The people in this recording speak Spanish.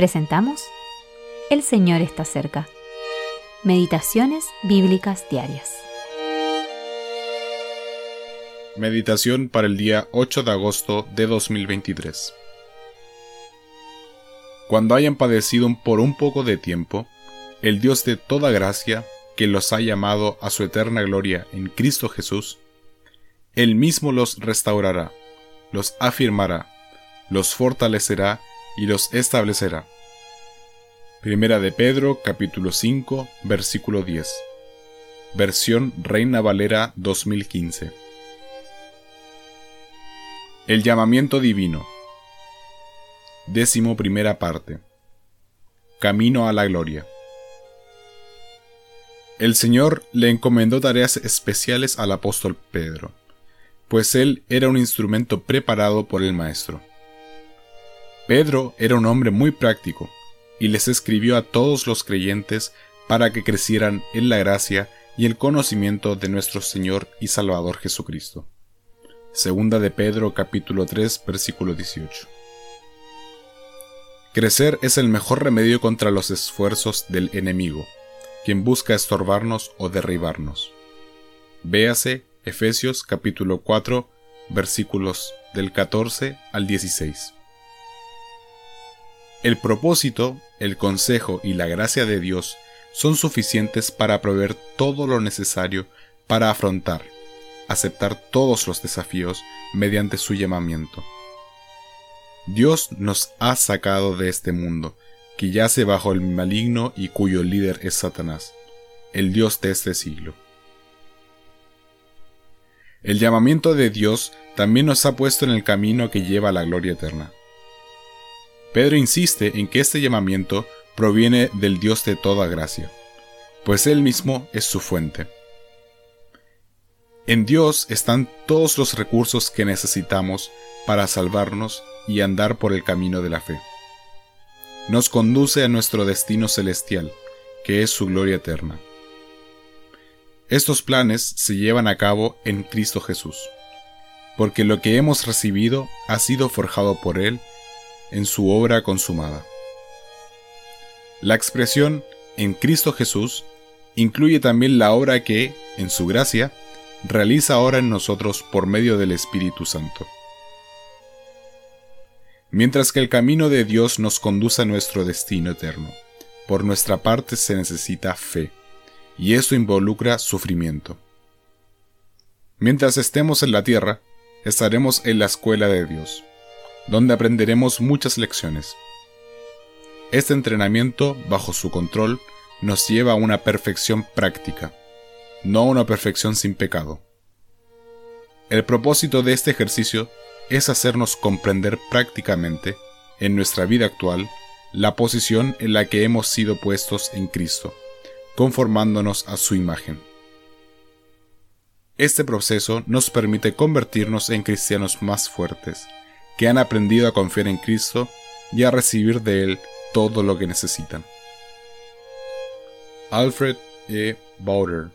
Presentamos El Señor está cerca. Meditaciones Bíblicas Diarias. Meditación para el día 8 de agosto de 2023. Cuando hayan padecido por un poco de tiempo, el Dios de toda gracia, que los ha llamado a su eterna gloria en Cristo Jesús, Él mismo los restaurará, los afirmará, los fortalecerá y los establecerá. Primera de Pedro capítulo 5 versículo 10. Versión Reina Valera 2015. El llamamiento divino. Décimo primera parte. Camino a la gloria. El Señor le encomendó tareas especiales al apóstol Pedro, pues él era un instrumento preparado por el Maestro. Pedro era un hombre muy práctico, y les escribió a todos los creyentes para que crecieran en la gracia y el conocimiento de nuestro Señor y Salvador Jesucristo. Segunda de Pedro capítulo 3 versículo 18. Crecer es el mejor remedio contra los esfuerzos del enemigo quien busca estorbarnos o derribarnos. Véase Efesios capítulo 4 versículos del 14 al 16. El propósito, el consejo y la gracia de Dios son suficientes para proveer todo lo necesario para afrontar, aceptar todos los desafíos mediante su llamamiento. Dios nos ha sacado de este mundo que yace bajo el maligno y cuyo líder es Satanás, el Dios de este siglo. El llamamiento de Dios también nos ha puesto en el camino que lleva a la gloria eterna. Pedro insiste en que este llamamiento proviene del Dios de toda gracia, pues Él mismo es su fuente. En Dios están todos los recursos que necesitamos para salvarnos y andar por el camino de la fe nos conduce a nuestro destino celestial, que es su gloria eterna. Estos planes se llevan a cabo en Cristo Jesús, porque lo que hemos recibido ha sido forjado por Él en su obra consumada. La expresión en Cristo Jesús incluye también la obra que, en su gracia, realiza ahora en nosotros por medio del Espíritu Santo. Mientras que el camino de Dios nos conduce a nuestro destino eterno, por nuestra parte se necesita fe, y esto involucra sufrimiento. Mientras estemos en la tierra, estaremos en la escuela de Dios, donde aprenderemos muchas lecciones. Este entrenamiento, bajo su control, nos lleva a una perfección práctica, no a una perfección sin pecado. El propósito de este ejercicio es hacernos comprender prácticamente, en nuestra vida actual, la posición en la que hemos sido puestos en Cristo, conformándonos a su imagen. Este proceso nos permite convertirnos en cristianos más fuertes, que han aprendido a confiar en Cristo y a recibir de Él todo lo que necesitan. Alfred E. Bauder